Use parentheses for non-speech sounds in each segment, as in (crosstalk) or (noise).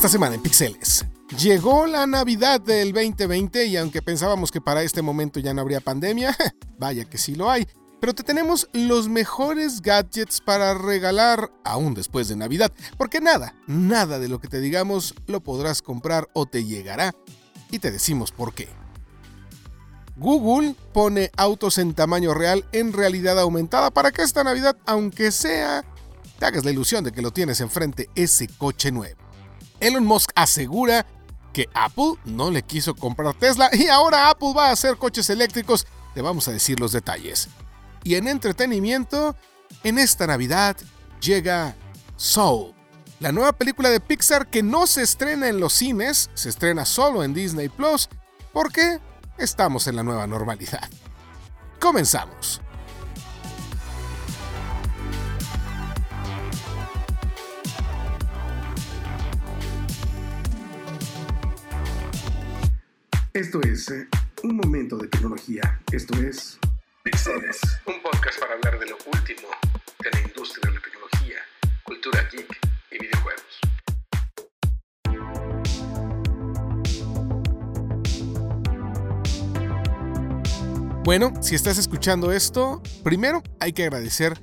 Esta semana en Pixeles. Llegó la Navidad del 2020 y aunque pensábamos que para este momento ya no habría pandemia, (laughs) vaya que sí lo hay. Pero te tenemos los mejores gadgets para regalar aún después de Navidad, porque nada, nada de lo que te digamos lo podrás comprar o te llegará. Y te decimos por qué. Google pone autos en tamaño real en realidad aumentada para que esta Navidad, aunque sea, te hagas la ilusión de que lo tienes enfrente ese coche nuevo. Elon Musk asegura que Apple no le quiso comprar Tesla y ahora Apple va a hacer coches eléctricos. Te vamos a decir los detalles. Y en entretenimiento, en esta Navidad llega Soul, la nueva película de Pixar que no se estrena en los cines, se estrena solo en Disney Plus, porque estamos en la nueva normalidad. Comenzamos. Esto es eh, un momento de tecnología. Esto es Pixeles, un podcast para hablar de lo último de la industria de la tecnología, cultura geek y videojuegos. Bueno, si estás escuchando esto, primero hay que agradecer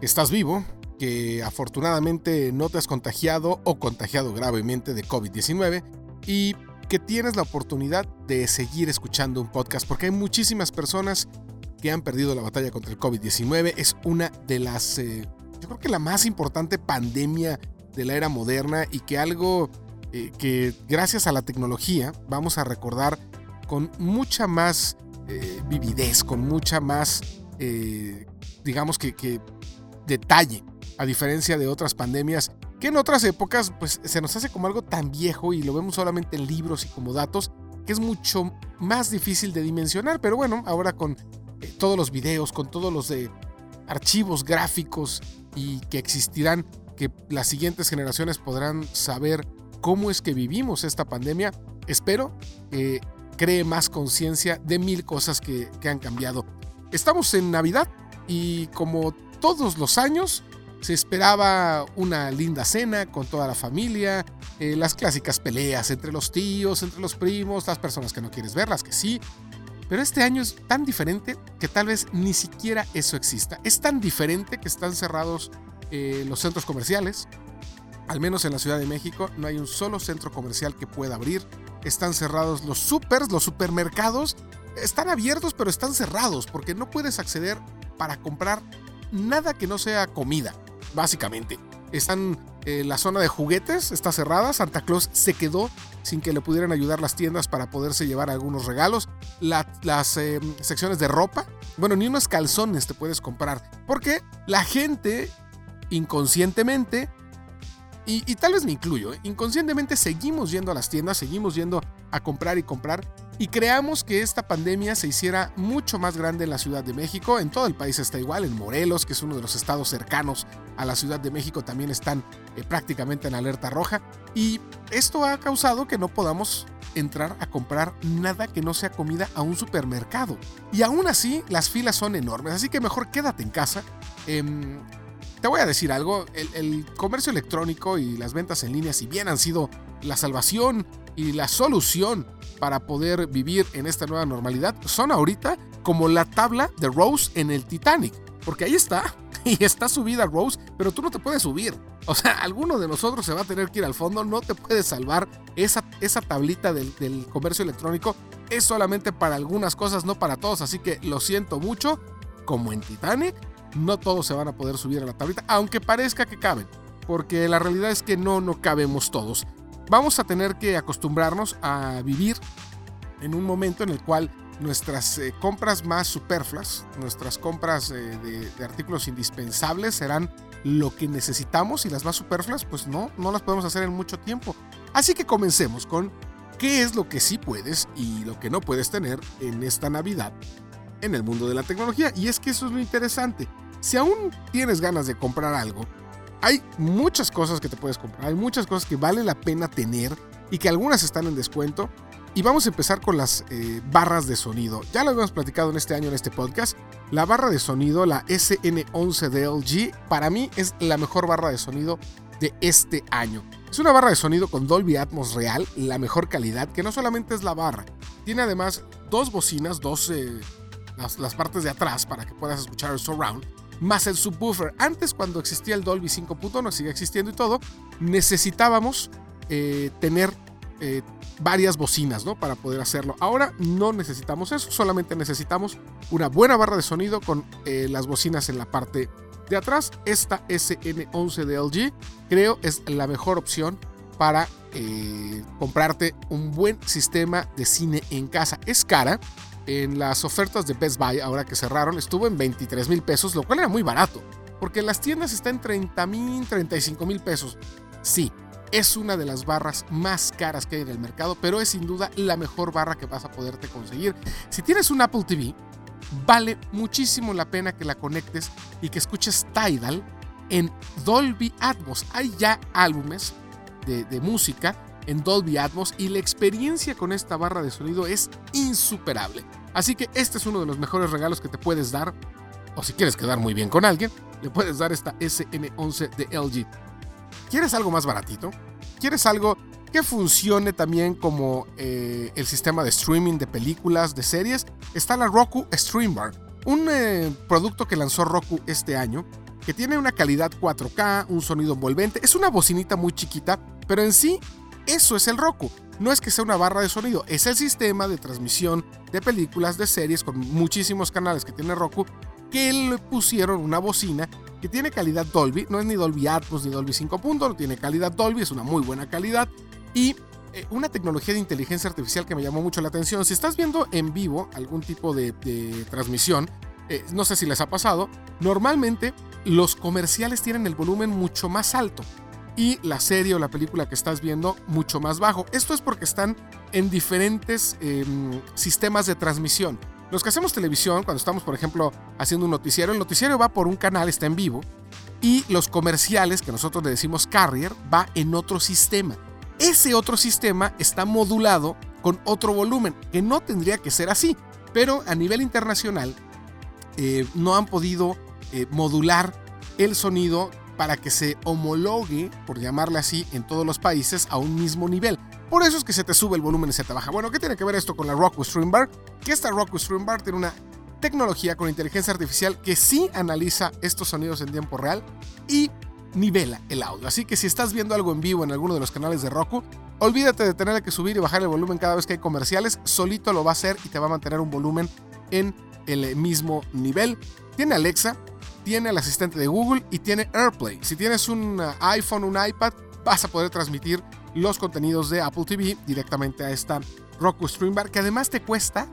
que estás vivo, que afortunadamente no te has contagiado o contagiado gravemente de COVID-19 y que tienes la oportunidad de seguir escuchando un podcast, porque hay muchísimas personas que han perdido la batalla contra el COVID-19. Es una de las, eh, yo creo que la más importante pandemia de la era moderna y que algo eh, que gracias a la tecnología vamos a recordar con mucha más eh, vividez, con mucha más, digamos que, que detalle, a diferencia de otras pandemias que en otras épocas pues se nos hace como algo tan viejo y lo vemos solamente en libros y como datos que es mucho más difícil de dimensionar, pero bueno, ahora con eh, todos los videos, con todos los de archivos gráficos y que existirán, que las siguientes generaciones podrán saber cómo es que vivimos esta pandemia, espero que cree más conciencia de mil cosas que, que han cambiado. Estamos en Navidad y como todos los años, se esperaba una linda cena con toda la familia, eh, las clásicas peleas entre los tíos, entre los primos, las personas que no quieres ver, las que sí. Pero este año es tan diferente que tal vez ni siquiera eso exista. Es tan diferente que están cerrados eh, los centros comerciales. Al menos en la Ciudad de México no hay un solo centro comercial que pueda abrir. Están cerrados los supers, los supermercados. Están abiertos pero están cerrados porque no puedes acceder para comprar nada que no sea comida básicamente. Están eh, la zona de juguetes, está cerrada. Santa Claus se quedó sin que le pudieran ayudar las tiendas para poderse llevar algunos regalos. las eh, secciones de ropa, bueno, ni unos calzones te puedes comprar. Porque la gente inconscientemente, y, y tal vez me incluyo, ¿eh? inconscientemente seguimos yendo a las tiendas, seguimos yendo a comprar y comprar y creamos que esta pandemia se hiciera mucho más grande en la Ciudad de México. En todo el país está igual, en Morelos, que es uno de los estados cercanos a la Ciudad de México, también están eh, prácticamente en alerta roja. Y esto ha causado que no podamos entrar a comprar nada que no sea comida a un supermercado. Y aún así, las filas son enormes, así que mejor quédate en casa. Em, te voy a decir algo, el, el, comercio electrónico y las ventas en línea, si bien han sido la salvación y la solución para poder vivir en esta nueva normalidad son ahorita como la tabla de Rose en el Titanic. Porque ahí está, (laughs) y está subida Rose, pero tú no te puedes subir. O sea, (laughs) alguno de nosotros se va a tener que ir al fondo, no te puedes salvar. Esa, esa tablita del, del comercio electrónico es solamente para algunas cosas, no para todos. Así que lo siento mucho, como en Titanic, no todos se van a poder subir a la tablita, aunque parezca que caben. Porque la realidad es que no, no cabemos todos vamos a tener que acostumbrarnos a vivir en un momento en el cual nuestras eh, compras más superfluas, nuestras compras eh, de, artículos indispensables serán lo que necesitamos y las más superfluas pues no, no las podemos hacer en mucho tiempo. Así que comencemos con qué es lo que sí puedes y lo que no puedes tener en esta Navidad en el mundo de la tecnología. Y es que eso es lo interesante. Si aún tienes ganas de comprar algo, hay muchas cosas que te puedes comprar, hay muchas cosas que vale la pena tener y que algunas están en descuento. Y vamos a empezar con las eh, barras de sonido. Ya lo habíamos platicado en este año en este podcast. La barra de sonido, la SN11 de LG, para mí es la mejor barra de sonido de este año. Es una barra de sonido con Dolby Atmos real, la mejor calidad, que no solamente es la barra, tiene además dos bocinas, dos eh, las, las, partes de atrás para que puedas escuchar el surround, más el subwoofer. Antes, cuando existía el Dolby 5.1, sigue existiendo y todo, necesitábamos eh, tener eh, varias bocinas, ¿no? Para poder hacerlo. Ahora no necesitamos eso, solamente necesitamos una buena barra de sonido con eh, las bocinas en la parte de atrás. Esta SN11 de LG creo es la mejor opción para comprarte un buen sistema de cine en casa. Es cara. En las ofertas de Best Buy, ahora que cerraron, estuvo en 23 mil pesos, lo cual era muy barato. Porque las tiendas está en 30 mil, 35 mil pesos. Sí, es una de las barras más caras que hay en el mercado, pero es sin duda la mejor barra que vas a poderte conseguir. Si tienes un Apple TV, vale muchísimo la pena que la conectes y que escuches Tidal en Dolby Atmos. Hay ya álbumes de música en Dolby Atmos y la experiencia con esta barra de sonido es insuperable. Así que este es uno de los mejores regalos que te puedes dar, o si quieres quedar muy bien con alguien, le puedes dar esta SN11 de LG. ¿Quieres algo más baratito? ¿Quieres algo que funcione también como eh, el sistema de streaming de películas, de series? Está la Roku Stream Bar, un eh, producto que lanzó Roku este año, que tiene una calidad 4K, un sonido envolvente, es una bocinita muy chiquita, pero en sí eso es el Roku. No es que sea una barra de sonido, es el sistema de transmisión de películas, de series con muchísimos canales que tiene Roku, que le pusieron una bocina que tiene calidad Dolby, no es ni Dolby Atmos ni Dolby 5. no tiene calidad Dolby, es una muy buena calidad y eh, una tecnología de inteligencia artificial que me llamó mucho la atención. Si estás viendo en vivo algún tipo de, transmisión, eh, no sé si les ha pasado, normalmente los comerciales tienen el volumen mucho más alto y la serie o la película que estás viendo mucho más bajo. Esto es porque están en diferentes em, sistemas de transmisión. Los que hacemos televisión, cuando estamos, por ejemplo, haciendo un noticiero, el noticiero va por un canal, está en vivo, y los comerciales, que nosotros le decimos carrier, va en otro sistema. Ese otro sistema está modulado con otro volumen, que no tendría que ser así, pero a nivel internacional eh, no han podido eh, modular el sonido para que se homologue, por llamarle así, en todos los países a un mismo nivel. Por eso es que se te sube el volumen y se te baja. Bueno, ¿qué tiene que ver esto con la Roku Stream Bar? Que esta Roku Stream Bar tiene una tecnología con inteligencia artificial que sí analiza estos sonidos en tiempo real y nivela el audio. Así que si estás viendo algo en vivo en alguno de los canales de Roku, olvídate de tener que subir y bajar el volumen cada vez que hay comerciales, solito lo va a hacer y te va a mantener un volumen en el mismo nivel. Tiene Alexa, tiene el asistente de Google y tiene AirPlay. Si tienes un uh, iPhone, un iPad, vas a poder transmitir los contenidos de Apple TV directamente a esta Roku Stream Bar, que además te cuesta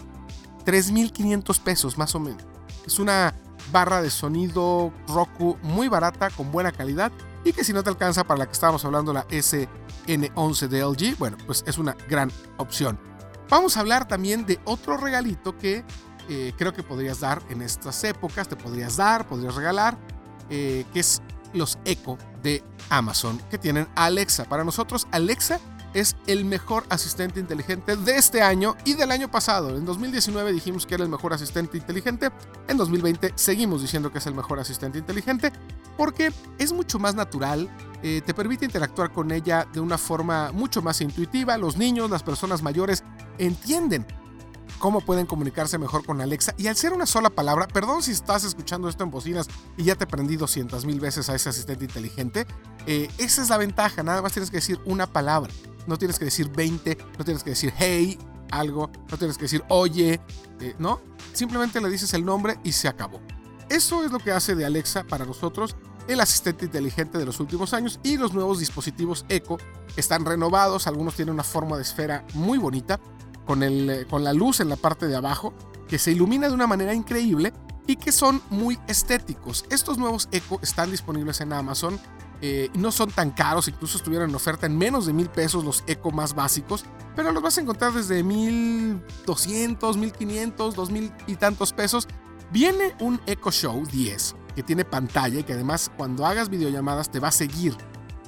3.500 pesos más o menos. Es una barra de sonido Roku muy barata, con buena calidad, y que si no te alcanza para la que estábamos hablando, la SN11 de LG, bueno, pues es una gran opción. Vamos a hablar también de otro regalito que eh, creo que podrías dar en estas épocas, te podrías dar, podrías regalar, eh, que es los Echo de Amazon que tienen Alexa. Para nosotros, Alexa es el mejor asistente inteligente de este año y del año pasado. En 2019 dijimos que era el mejor asistente inteligente. En 2020 seguimos diciendo que es el mejor asistente inteligente porque es mucho más natural, eh, te permite interactuar con ella de una forma mucho más intuitiva. Los niños, las personas mayores entienden cómo pueden comunicarse mejor con Alexa. Y al ser una sola palabra, perdón si estás escuchando esto en bocinas y ya te prendí 200 mil veces a ese asistente inteligente, eh, esa es la ventaja, nada más tienes que decir una palabra. No tienes que decir 20, no tienes que decir hey, algo, no tienes que decir oye, eh, ¿no? Simplemente le dices el nombre y se acabó. Eso es lo que hace de Alexa para nosotros el asistente inteligente de los últimos años y los nuevos dispositivos Echo están renovados, algunos tienen una forma de esfera muy bonita, con, el, eh, con la luz en la parte de abajo, que se ilumina de una manera increíble y que son muy estéticos. Estos nuevos Echo están disponibles en Amazon. Eh, no son tan caros, incluso estuvieron en oferta en menos de mil pesos los Echo más básicos, pero los vas a encontrar desde 1200, 1500, 2000 y tantos pesos. Viene un Echo Show 10 que tiene pantalla y que además cuando hagas videollamadas te va a seguir.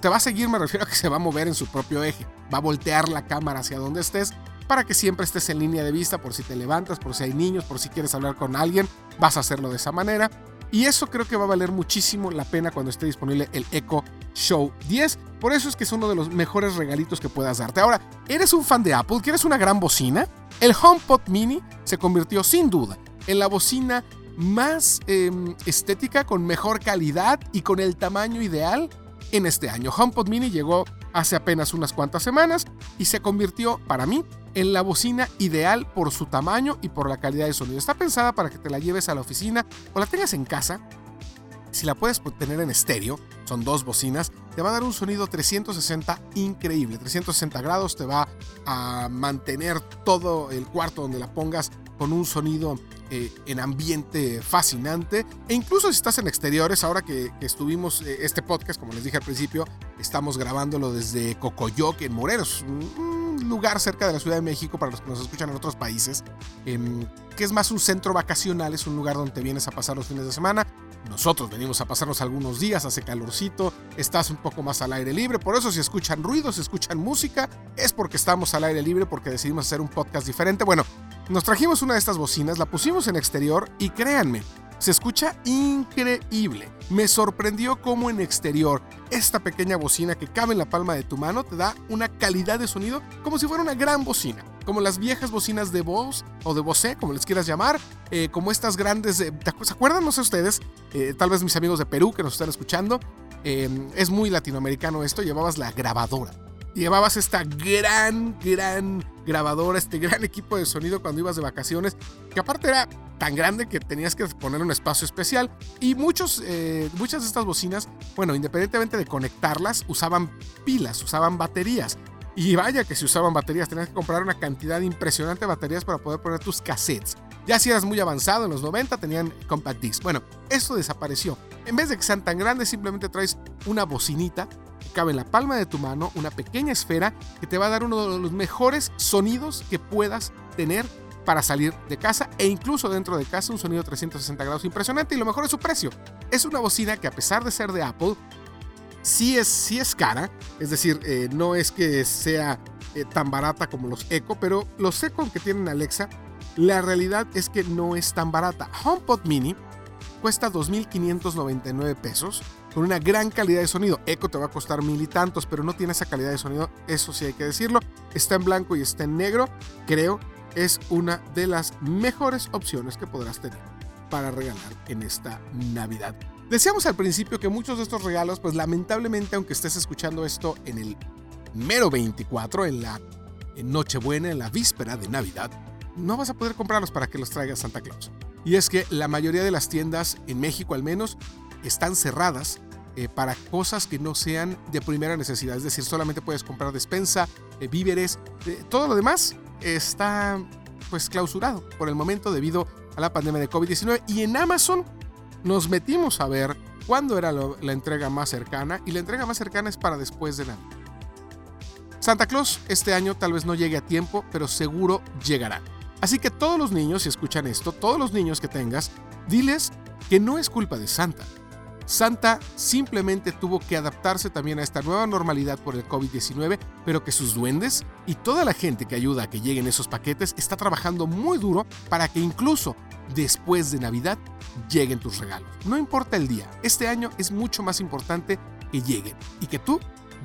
Te va a seguir, me refiero a que se va a mover en su propio eje, va a voltear la cámara hacia donde estés para que siempre estés en línea de vista por si te levantas, por si hay niños, por si quieres hablar con alguien, vas a hacerlo de esa manera. Y eso creo que va a valer muchísimo la pena cuando esté disponible el Echo Show 10. Por eso es que es uno de los mejores regalitos que puedas darte. Ahora, ¿eres un fan de Apple? ¿Quieres una gran bocina? El HomePod Mini se convirtió sin duda en la bocina más em, estética, con mejor calidad y con el tamaño ideal en este año. HomePod Mini llegó hace apenas unas cuantas semanas y se convirtió para mí en la bocina ideal por su tamaño y por la calidad de sonido. Está pensada para que te la lleves a la oficina o la tengas en casa. Si la puedes tener en estéreo, son dos bocinas, te va a dar un sonido 360 increíble. 360 grados te va a mantener todo el cuarto donde la pongas con un sonido eh, en ambiente fascinante. E incluso si estás en exteriores, ahora que, estuvimos eh, este podcast, como les dije al principio, estamos grabándolo desde Cocoyoc, en Morelos, un lugar cerca de la Ciudad de México para los que nos escuchan en otros países, em, que es más un centro vacacional, es un lugar donde vienes a pasar los fines de semana. Nosotros venimos a pasarnos algunos días, hace calorcito, estás un poco más al aire libre, por eso si escuchan ruidos, si escuchan música, es porque estamos al aire libre, porque decidimos hacer un podcast diferente. Bueno, nos trajimos una de estas bocinas, la pusimos en exterior y créanme, se escucha increíble. Me sorprendió cómo en exterior esta pequeña bocina que cabe en la palma de tu mano te da una calidad de sonido como si fuera una gran bocina. Como las viejas bocinas de Bose o de Bose, como les quieras llamar. Eh, como estas grandes... ¿Se acuerdan? No sé ustedes. Eh, tal vez mis amigos de Perú que nos están escuchando. Eh, es muy latinoamericano esto. Llevabas la grabadora llevabas esta gran, gran grabadora, este gran equipo de sonido cuando ibas de vacaciones, que aparte era tan grande que tenías que poner un espacio especial. Y muchos, eh, muchas de estas bocinas, bueno, independientemente de conectarlas, usaban pilas, usaban baterías. Y vaya que si usaban baterías, tenías que comprar una cantidad impresionante de baterías para poder poner tus cassettes. Ya si eras muy avanzado, en los 90 tenían compact disc. Bueno, eso desapareció. En vez de que sean tan grandes, simplemente traes una bocinita cabe en la palma de tu mano, una pequeña esfera que te va a dar uno de los mejores sonidos que puedas tener para salir de casa e incluso dentro de casa un sonido 360 grados impresionante y lo mejor es su precio. Es una bocina que a pesar de ser de Apple, sí es, sí es cara, es decir, eh, no es que sea eh, tan barata como los Echo, pero los Echo que tienen Alexa, la realidad es que no es tan barata. HomePod Mini cuesta 2.599 pesos con una gran calidad de sonido. Echo te va a costar mil y tantos, pero no tiene esa calidad de sonido, eso sí hay que decirlo. Está en blanco y está en negro, creo es una de las mejores opciones que podrás tener para regalar en esta Navidad. Decíamos al principio que muchos de estos regalos, pues lamentablemente, aunque estés escuchando esto en el mero 24, en la Nochebuena, en la víspera de Navidad, no vas a poder comprarlos para que los traiga Santa Claus. Y es que la mayoría de las tiendas, en México al menos, están cerradas eh, para cosas que no sean de primera necesidad. Es decir, solamente puedes comprar despensa, eh, víveres, eh, todo lo demás está pues clausurado por el momento debido a la pandemia de COVID-19. Y en Amazon nos metimos a ver cuándo era la entrega más cercana y la entrega más cercana es para después de Navidad. Santa Claus este año tal vez no llegue a tiempo, pero seguro llegará. Así que todos los niños, si escuchan esto, todos los niños que tengas, diles que no es culpa de Santa. Santa simplemente tuvo que adaptarse también a esta nueva normalidad por el COVID-19, pero que sus duendes y toda la gente que ayuda a que lleguen esos paquetes está trabajando muy duro para que incluso después de Navidad lleguen tus regalos. No importa el día, este año es mucho más importante que lleguen y que tú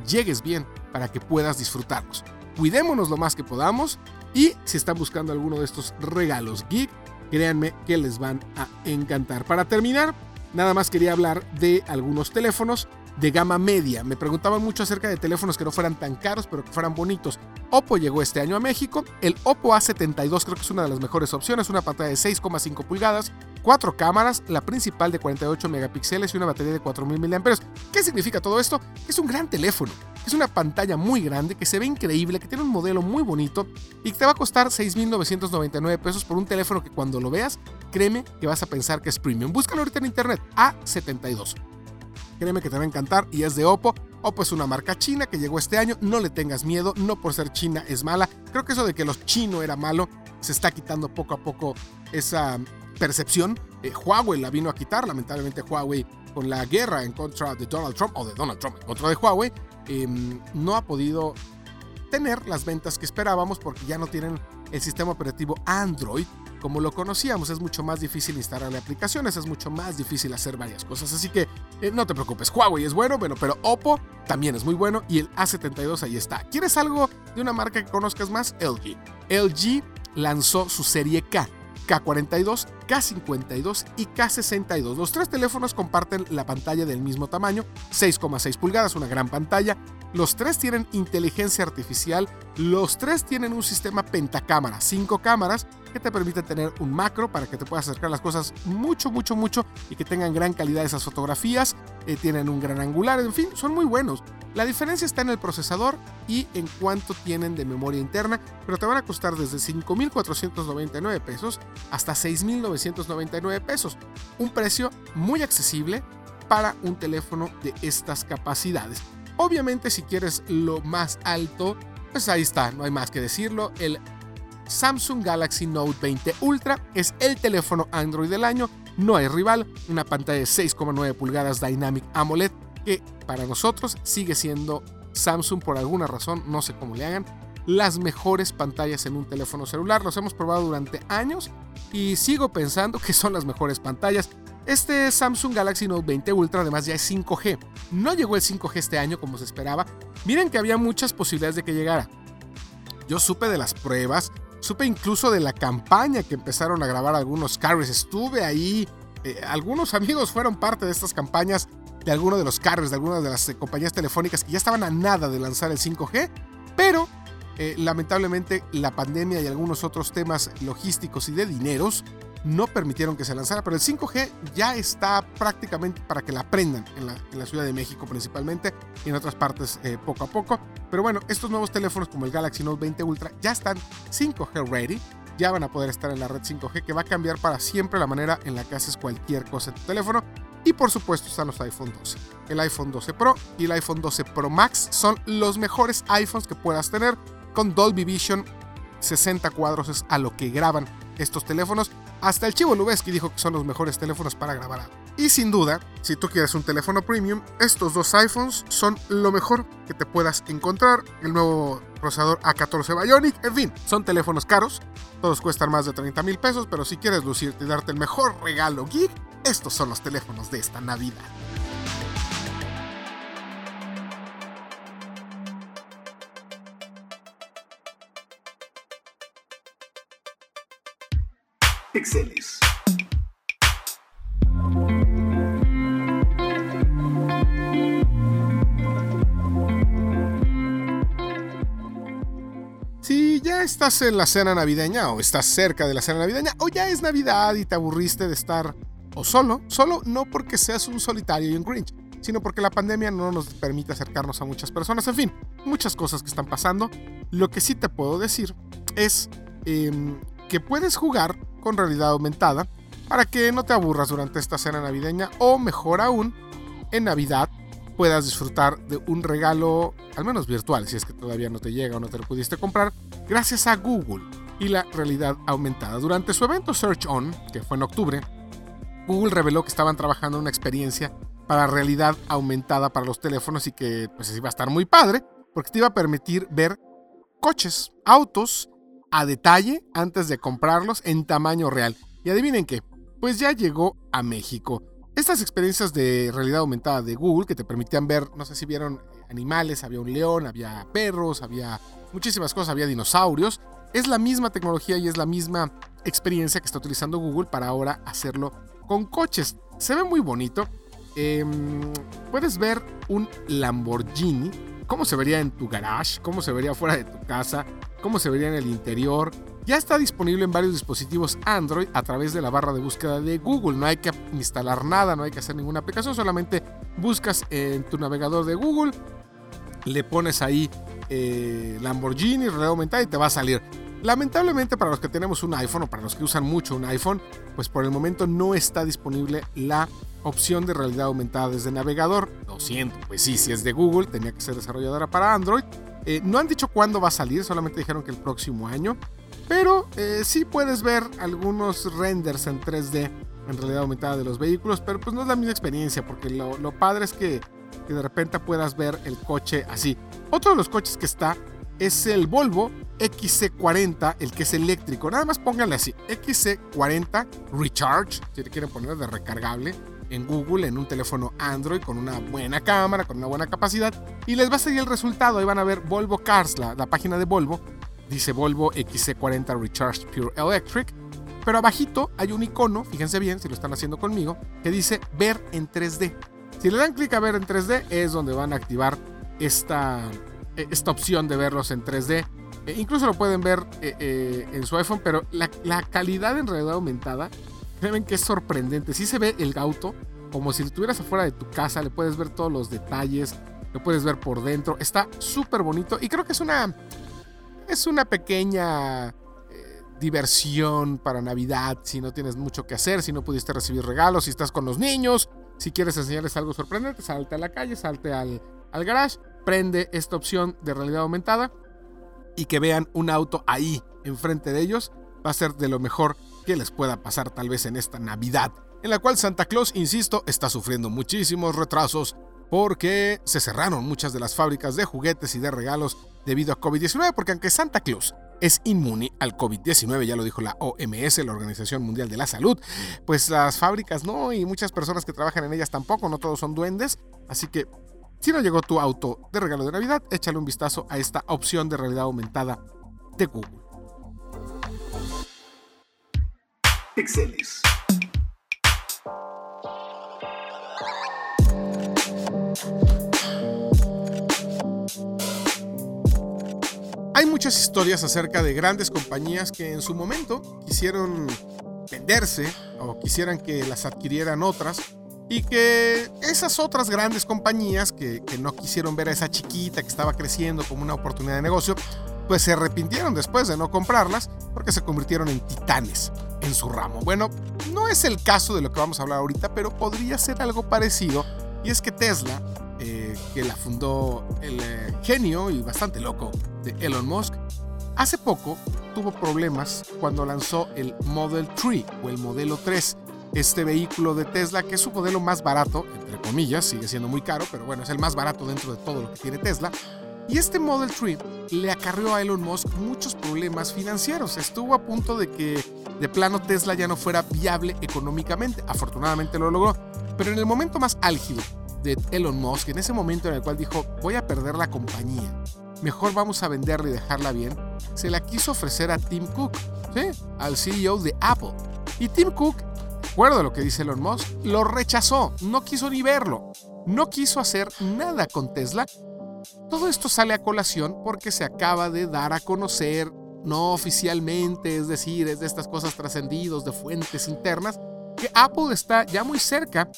llegues bien para que puedas disfrutarlos. Cuidémonos lo más que podamos y si están buscando alguno de estos regalos geek, créanme que les van a encantar. Para terminar, nada más quería hablar de algunos teléfonos de gama media. Me preguntaban mucho acerca de teléfonos que no fueran tan caros, pero que fueran bonitos. Oppo llegó este año a México. El Oppo A72 creo que es una de las mejores opciones. Una pantalla de 6,5 pulgadas, cuatro cámaras, la principal de 48 megapíxeles y una batería de 4000 mAh. ¿Qué significa todo esto? Es un gran teléfono. Es una pantalla muy grande que se ve increíble, que tiene un modelo muy bonito y que te va a costar 6.999 pesos por un teléfono que cuando lo veas, créeme que vas a pensar que es premium. Búscalo ahorita en internet, A72. Créeme que te va a encantar y es de Oppo. Oppo es una marca china que llegó este año. No le tengas miedo, no por ser china es mala. Creo que eso de que los chinos era malo se está quitando poco a poco esa percepción. Eh, Huawei la vino a quitar, lamentablemente Huawei con la guerra en contra de Donald Trump o de Donald Trump en contra de Huawei, em, no ha podido tener las ventas que esperábamos porque ya no tienen el sistema operativo Android como lo conocíamos. Es mucho más difícil instalarle aplicaciones, es mucho más difícil hacer varias cosas. Así que eh, no te preocupes, Huawei es bueno, bueno, pero Oppo también es muy bueno y el A72 ahí está. ¿Quieres algo de una marca que conozcas más? LG. LG lanzó su serie K K42, K52 y K62. Los tres teléfonos comparten la pantalla del mismo tamaño, 6,6 pulgadas, una gran pantalla. Los tres tienen inteligencia artificial, los tres tienen un sistema pentacámara, 5 cámaras que te permite tener un macro para que te puedas acercar las cosas mucho, mucho, mucho y que tengan gran calidad esas fotografías. Eh, tienen un gran angular, en fin, son muy buenos. La diferencia está en el procesador y en cuánto tienen de memoria interna, pero te van a costar desde 5.499 pesos hasta 6.999 pesos. Un precio muy accesible para un teléfono de estas capacidades. Obviamente si quieres lo más alto, pues ahí está, no hay más que decirlo. El Samsung Galaxy Note 20 Ultra es el teléfono Android del año, no hay rival, una pantalla de 6,9 pulgadas Dynamic AMOLED que para nosotros sigue siendo Samsung por alguna razón, no sé cómo le hagan, las mejores pantallas en un teléfono celular. Los hemos probado durante años y sigo pensando que son las mejores pantallas. Este Samsung Galaxy Note 20 Ultra además ya es 5G. No llegó el 5G este año como se esperaba. Miren que había muchas posibilidades de que llegara. Yo supe de las pruebas, Supe incluso de la campaña que empezaron a grabar algunos carriers. Estuve ahí. Eh, algunos amigos fueron parte de estas campañas de algunos de los carriers, de algunas de las eh, compañías telefónicas que ya estaban a nada de lanzar el 5G. Pero eh, lamentablemente la pandemia y algunos otros temas logísticos y de dineros no permitieron que se lanzara, pero el 5G ya está prácticamente para que la aprendan en la, Ciudad de México principalmente y en otras partes eh, poco a poco. Pero bueno, estos nuevos teléfonos como el Galaxy Note 20 Ultra ya están 5G ready, ya van a poder estar en la red 5G que va a cambiar para siempre la manera en la que haces cualquier cosa en tu teléfono. Y por supuesto están los iPhone 12. El iPhone 12 Pro y el iPhone 12 Pro Max son los mejores iPhones que puedas tener con Dolby Vision 60 cuadros es a lo que graban estos teléfonos hasta el Chivo Lubeski dijo que son los mejores teléfonos para grabar Y sin duda, si tú quieres un teléfono premium, estos dos iPhones son lo mejor que te puedas encontrar. El nuevo procesador A14 Bionic, en fin, son teléfonos caros, todos cuestan más de 30 mil pesos, pero si quieres lucirte y darte el mejor regalo geek, estos son los teléfonos de esta Navidad. Pixeles. Si ya estás en la cena navideña o estás cerca de la cena navideña o ya es Navidad y te aburriste de estar o solo, solo no porque seas un solitario y un Grinch, sino porque la pandemia no nos permite acercarnos a muchas personas, en fin, muchas cosas que están pasando. Lo que sí te puedo decir es em, que puedes jugar con realidad aumentada para que no te aburras durante esta cena navideña o mejor aún, en Navidad puedas disfrutar de un regalo, al menos virtual, si es que todavía no te llega o no te lo pudiste comprar, gracias a Google y la realidad aumentada. Durante su evento Search On, que fue en octubre, Google reveló que estaban trabajando en una experiencia para realidad aumentada para los teléfonos y que pues iba a estar muy padre, porque te iba a permitir ver coches, autos a detalle antes de comprarlos en tamaño real. Y adivinen qué, pues ya llegó a México. Estas experiencias de realidad aumentada de Google que te permitían ver, no sé si vieron animales, había un león, había perros, había muchísimas cosas, había dinosaurios. Es la misma tecnología y es la misma experiencia que está utilizando Google para ahora hacerlo con coches. Se ve muy bonito. Em, puedes ver un Lamborghini, cómo se vería en tu garage, cómo se vería fuera de tu casa, cómo se vería en el interior. Ya está disponible en varios dispositivos Android a través de la barra de búsqueda de Google. No hay que instalar nada, no hay que hacer ninguna aplicación, solamente buscas en tu navegador de Google, le pones ahí eh, Lamborghini, realidad aumentada y te va a salir. Lamentablemente para los que tenemos un iPhone o para los que usan mucho un iPhone, pues por el momento no está disponible la opción de realidad aumentada desde navegador. Lo siento, pues sí, si es de Google, tenía que ser desarrolladora para Android. Eh, no han dicho cuándo va a salir, solamente dijeron que el próximo año. Pero eh, sí puedes ver algunos renders en 3D en realidad aumentada de los vehículos, pero pues no es la misma experiencia, porque lo, padre es que, que, de repente puedas ver el coche así. Otro de los coches que está es el Volvo XC40, el que es eléctrico. Nada más pónganle así, XC40 Recharge, si le quieren poner de recargable, en Google, en un teléfono Android con una buena cámara, con una buena capacidad, y les va a salir el resultado. Ahí van a ver Volvo Cars, la, la página de Volvo, dice Volvo XC40 Recharge Pure Electric, pero abajito hay un icono, fíjense bien si lo están haciendo conmigo, que dice ver en 3D. Si le dan clic a ver en 3D es donde van a activar esta, esta opción de verlos en 3D. E incluso lo pueden ver eh, eh, en su iPhone, pero la, la, calidad en realidad aumentada, ven que es sorprendente. Si se ve el auto como si estuvieras afuera de tu casa, le puedes ver todos los detalles, lo puedes ver por dentro. Está súper bonito y creo que es una, es una pequeña eh, diversión para Navidad. Si no tienes mucho que hacer, si no pudiste recibir regalos, si estás con los niños, si quieres enseñarles algo sorprendente, salte a la calle, salte al, al garage, prende esta opción de realidad aumentada y que vean un auto ahí enfrente de ellos va a ser de lo mejor que les pueda pasar tal vez en esta Navidad, en la cual Santa Claus, insisto, está sufriendo muchísimos retrasos porque se cerraron muchas de las fábricas de juguetes y de regalos debido a COVID-19, porque aunque Santa Claus es inmune al COVID-19, ya lo dijo la OMS, la Organización Mundial de la Salud, pues las fábricas no y muchas personas que trabajan en ellas tampoco, no todos son duendes, así que si no llegó tu auto de regalo de Navidad, échale un vistazo a esta opción de realidad aumentada de Google. Pixeles. Hay muchas historias acerca de grandes compañías que en su momento quisieron venderse o quisieran que las adquirieran otras y que esas otras grandes compañías que, que, no quisieron ver a esa chiquita que estaba creciendo como una oportunidad de negocio, pues se arrepintieron después de no comprarlas porque se convirtieron en titanes en su ramo. Bueno, no es el caso de lo que vamos a hablar ahorita, pero podría ser algo parecido. Y es que Tesla, eh, que la fundó el eh, genio y bastante loco de Elon Musk, hace poco tuvo problemas cuando lanzó el Model 3 o el modelo 3 este vehículo de Tesla, que es su modelo más barato, entre comillas, sigue siendo muy caro, pero bueno, es el más barato dentro de todo lo que tiene Tesla. Y este Model 3 le acarreó a Elon Musk muchos problemas financieros. Estuvo a punto de que de plano Tesla ya no fuera viable económicamente. Afortunadamente lo logró. Pero en el momento más álgido de Elon Musk, en ese momento en el cual dijo, voy a perder la compañía, mejor vamos a venderla y dejarla bien, se la quiso ofrecer a Tim Cook, ¿sí? al CEO de Apple. Y Tim Cook acuerdo a lo que dice Elon Musk, lo rechazó, no quiso ni verlo, no quiso hacer nada con Tesla. Todo esto sale a colación porque se acaba de dar a conocer, no oficialmente, es decir, es de estas cosas trascendidos de fuentes internas, que Apple está ya muy cerca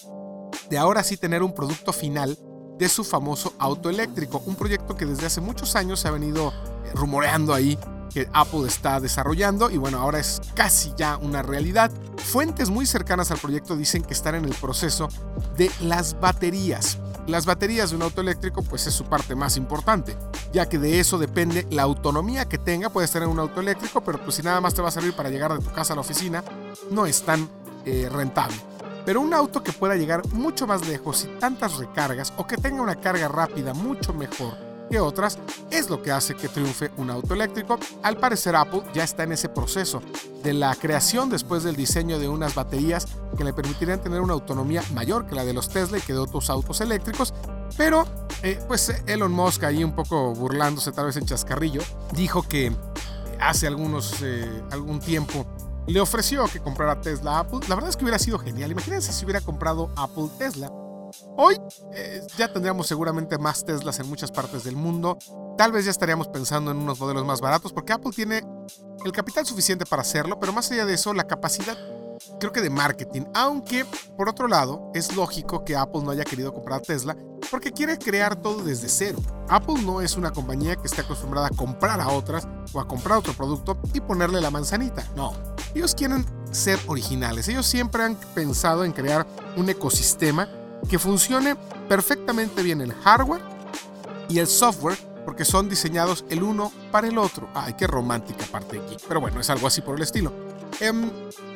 de ahora sí tener un producto final de su famoso auto eléctrico, un proyecto que desde hace muchos años se ha venido rumoreando ahí que Apple está desarrollando y bueno, ahora es casi ya una realidad. Fuentes muy cercanas al proyecto dicen que están en el proceso de las baterías. Las baterías de un auto eléctrico pues es su parte más importante, ya que de eso depende la autonomía que tenga. Puedes tener un auto eléctrico, pero pues si nada más te va a servir para llegar de tu casa a la oficina, no es tan eh, rentable. Pero un auto que pueda llegar mucho más lejos y tantas recargas o que tenga una carga rápida mucho mejor que otras, es lo que hace que triunfe un auto eléctrico. Al parecer Apple ya está en ese proceso de la creación después del diseño de unas baterías que le permitirían tener una autonomía mayor que la de los Tesla y que de otros autos eléctricos. Pero, eh, pues Elon Musk ahí un poco burlándose tal vez en chascarrillo, dijo que hace algunos, eh, algún tiempo le ofreció que comprara Tesla Apple. La verdad es que hubiera sido genial. Imagínense si hubiera comprado Apple Tesla Hoy eh, ya tendríamos seguramente más Teslas en muchas partes del mundo. Tal vez ya estaríamos pensando en unos modelos más baratos porque Apple tiene el capital suficiente para hacerlo, pero más allá de eso, la capacidad creo que de marketing. Aunque, por otro lado, es lógico que Apple no haya querido comprar Tesla porque quiere crear todo desde cero. Apple no es una compañía que esté acostumbrada a comprar a otras o a comprar otro producto y ponerle la manzanita. No, ellos quieren ser originales. Ellos siempre han pensado en crear un ecosistema que funcione perfectamente bien el hardware y el software porque son diseñados el uno para el otro. Ay, qué romántica parte aquí. Pero bueno, es algo así por el estilo. Em,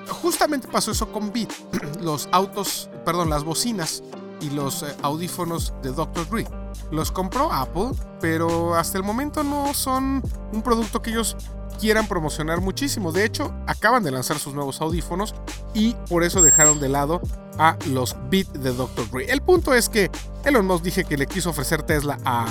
justamente pasó eso con Beat. (clears throat) Los autos, perdón, las bocinas y los eh, audífonos de Dr. Dre. Los compró Apple, pero hasta el momento no son un producto que ellos quieran promocionar muchísimo. De hecho, acaban de lanzar sus nuevos audífonos y por eso dejaron de lado a los Beat de Dr. Dre. El punto es que Elon Musk dije que le quiso ofrecer Tesla a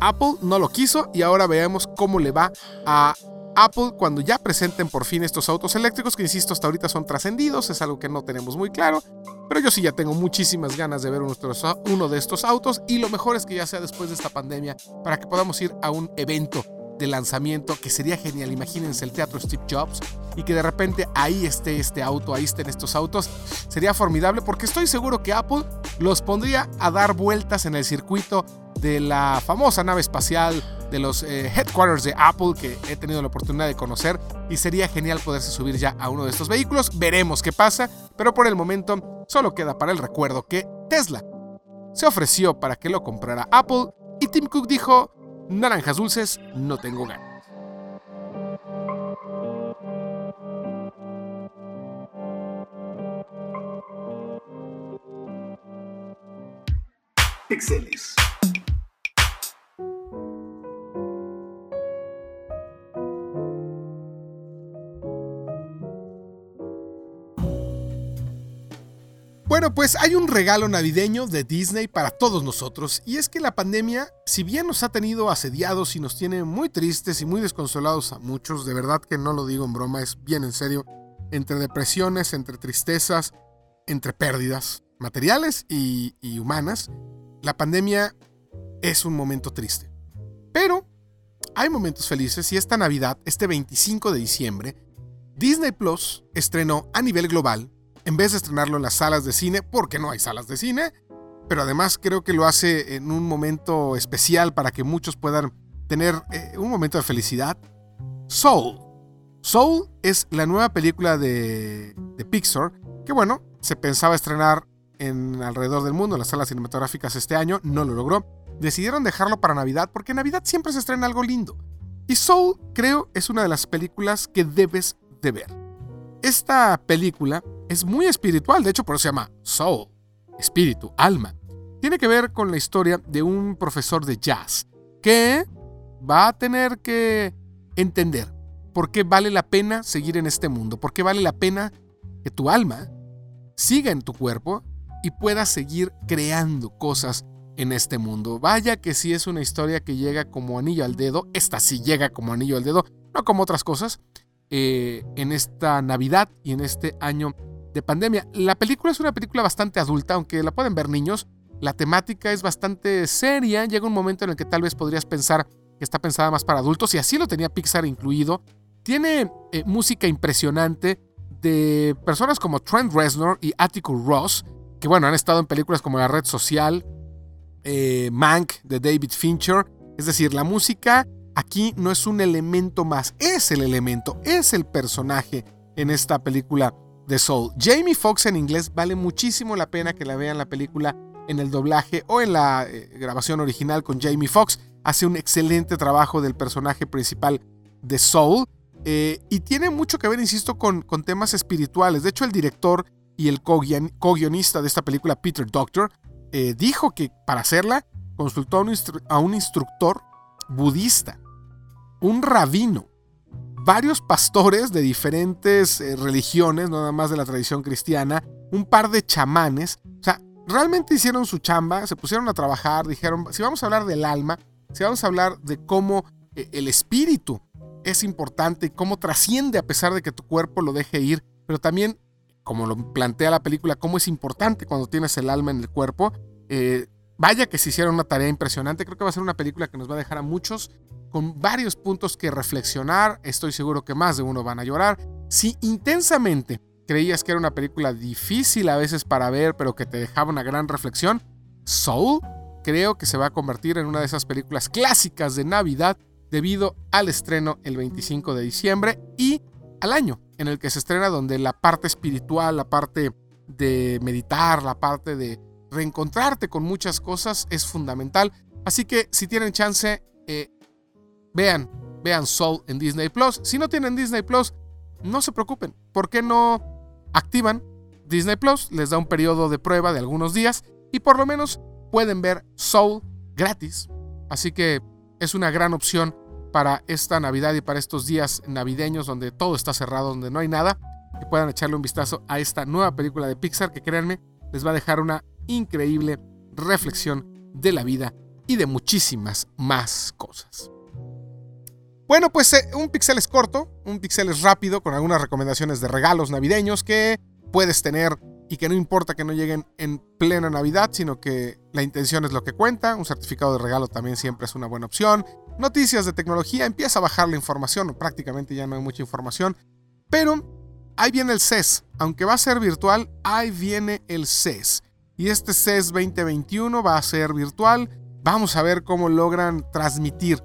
Apple, no lo quiso y ahora veamos cómo le va a Apple cuando ya presenten por fin estos autos eléctricos que insisto hasta ahorita son trascendidos, es algo que no tenemos muy claro, pero yo sí ya tengo muchísimas ganas de ver uno de estos autos y lo mejor es que ya sea después de esta pandemia para que podamos ir a un evento de lanzamiento que sería genial, imagínense el teatro Steve Jobs y que de repente ahí esté este auto, ahí estén estos autos, sería formidable porque estoy seguro que Apple los pondría a dar vueltas en el circuito de la famosa nave espacial de los eh, headquarters de Apple que he tenido la oportunidad de conocer y sería genial poderse subir ya a uno de estos vehículos. Veremos qué pasa, pero por el momento solo queda para el recuerdo que Tesla se ofreció para que lo comprara Apple y Tim Cook dijo, naranjas dulces, no tengo ganas. Exceles. Bueno, pues hay un regalo navideño de Disney para todos nosotros, y es que la pandemia, si bien nos ha tenido asediados y nos tiene muy tristes y muy desconsolados a muchos, de verdad que no lo digo en broma, es bien en serio, entre depresiones, entre tristezas, entre pérdidas materiales y, humanas, la pandemia es un momento triste. Pero hay momentos felices y esta Navidad, este 25 de diciembre, Disney Plus estrenó a nivel global en vez de estrenarlo en las salas de cine, porque no hay salas de cine, pero además creo que lo hace en un momento especial para que muchos puedan tener eh, un momento de felicidad. Soul. Soul es la nueva película de, de Pixar, que bueno, se pensaba estrenar en alrededor del mundo, en las salas cinematográficas este año, no lo logró. Decidieron dejarlo para Navidad porque en Navidad siempre se estrena algo lindo. Y Soul creo es una de las películas que debes de ver. Esta película es muy espiritual, de hecho por eso se llama Soul, espíritu, alma. Tiene que ver con la historia de un profesor de jazz que va a tener que entender por qué vale la pena seguir en este mundo, por qué vale la pena que tu alma siga en tu cuerpo y pueda seguir creando cosas en este mundo. Vaya que si es una historia que llega como anillo al dedo, esta sí llega como anillo al dedo, no como otras cosas, eh, en esta Navidad y en este año de pandemia. La película es una película bastante adulta, aunque la pueden ver niños. La temática es bastante seria. Llega un momento en el que tal vez podrías pensar que está pensada más para adultos, y así lo tenía Pixar incluido. Tiene eh, música impresionante de personas como Trent Reznor y Atticus Ross, que bueno, han estado en películas como La Red Social, eh, Mank de David Fincher. Es decir, la música aquí no es un elemento más, es el elemento, es el personaje en esta película de Soul. Jamie Foxx en inglés vale muchísimo la pena que la vean la película en el doblaje o en la eh, grabación original con Jamie Foxx. Hace un excelente trabajo del personaje principal de Soul. Eh, y tiene mucho que ver, insisto, con, con temas espirituales. De hecho, el director y el co-guionista de esta película, Peter Doctor, eh, dijo que para hacerla consultó a un instructor budista un rabino, varios pastores de diferentes eh, religiones, nada más de la tradición cristiana, un par de chamanes, o sea, realmente hicieron su chamba, se pusieron a trabajar, dijeron, si vamos a hablar del alma, si vamos a hablar de cómo eh, el espíritu es importante y cómo trasciende a pesar de que tu cuerpo lo deje ir, pero también, como lo plantea la película, cómo es importante cuando tienes el alma en el cuerpo. Eh, vaya que se hicieron una tarea impresionante, creo que va a ser una película que nos va a dejar a muchos con varios puntos que reflexionar. Estoy seguro que más de uno van a llorar. Si intensamente creías que era una película difícil a veces para ver, pero que te dejaba una gran reflexión, Soul creo que se va a convertir en una de esas películas clásicas de Navidad debido al estreno el 25 de diciembre y al año en el que se estrena donde la parte espiritual, la parte de meditar, la parte de reencontrarte con muchas cosas es fundamental. Así que si tienen chance, eh, Vean, vean Soul en Disney Plus. Si no tienen Disney Plus, no se preocupen. ¿Por qué no activan Disney Plus? Les da un periodo de prueba de algunos días y por lo menos pueden ver Soul gratis. Así que es una gran opción para esta Navidad y para estos días navideños donde todo está cerrado, donde no hay nada, que puedan echarle un vistazo a esta nueva película de Pixar que créanme les va a dejar una increíble reflexión de la vida y de muchísimas más cosas. Bueno, pues eh, un pixel es corto, un pixel es rápido, con algunas recomendaciones de regalos navideños que puedes tener y que no importa que no lleguen en plena Navidad, sino que la intención es lo que cuenta. Un certificado de regalo también siempre es una buena opción. Noticias de tecnología, empieza a bajar la información, prácticamente ya no hay mucha información, pero ahí viene el CES. Aunque va a ser virtual, ahí viene el CES. Y este CES 2021 va a ser virtual. Vamos a ver cómo logran transmitir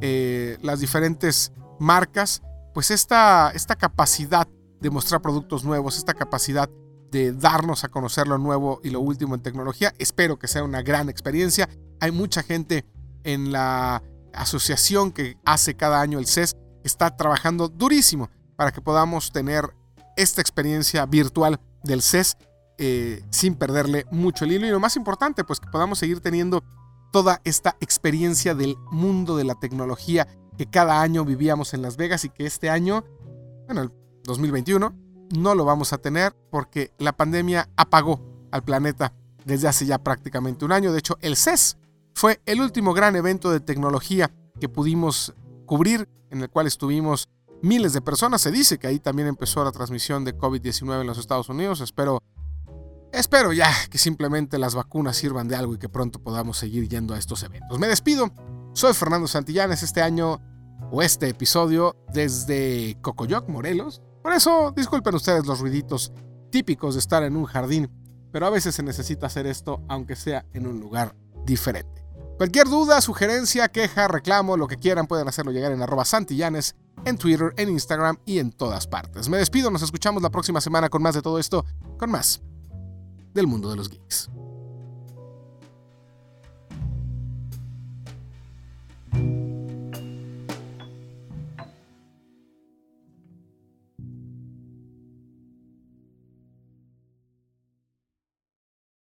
eh, las diferentes marcas, pues esta, esta capacidad de mostrar productos nuevos, esta capacidad de darnos a conocer lo nuevo y lo último en tecnología. Espero que sea una gran experiencia. Hay mucha gente en la asociación que hace cada año el CES, está trabajando durísimo para que podamos tener esta experiencia virtual del CES eh, sin perderle mucho el hilo. Y lo más importante, pues que podamos seguir teniendo toda esta experiencia del mundo de la tecnología que cada año vivíamos en Las Vegas y que este año, bueno, el 2021, no lo vamos a tener porque la pandemia apagó al planeta desde hace ya prácticamente un año. De hecho, el CES fue el último gran evento de tecnología que pudimos cubrir, en el cual estuvimos miles de personas. Se dice que ahí también empezó la transmisión de COVID-19 en los Estados Unidos. Espero Espero ya que simplemente las vacunas sirvan de algo y que pronto podamos seguir yendo a estos eventos. Me despido. Soy Fernando Santillanes este año o este episodio desde Cocoyoc, Morelos. Por eso disculpen ustedes los ruiditos típicos de estar en un jardín, pero a veces se necesita hacer esto aunque sea en un lugar diferente. Cualquier duda, sugerencia, queja, reclamo, lo que quieran pueden hacerlo llegar en arroba santillanes, en Twitter, en Instagram y en todas partes. Me despido, nos escuchamos la próxima semana con más de todo esto, con más del mundo de los geeks.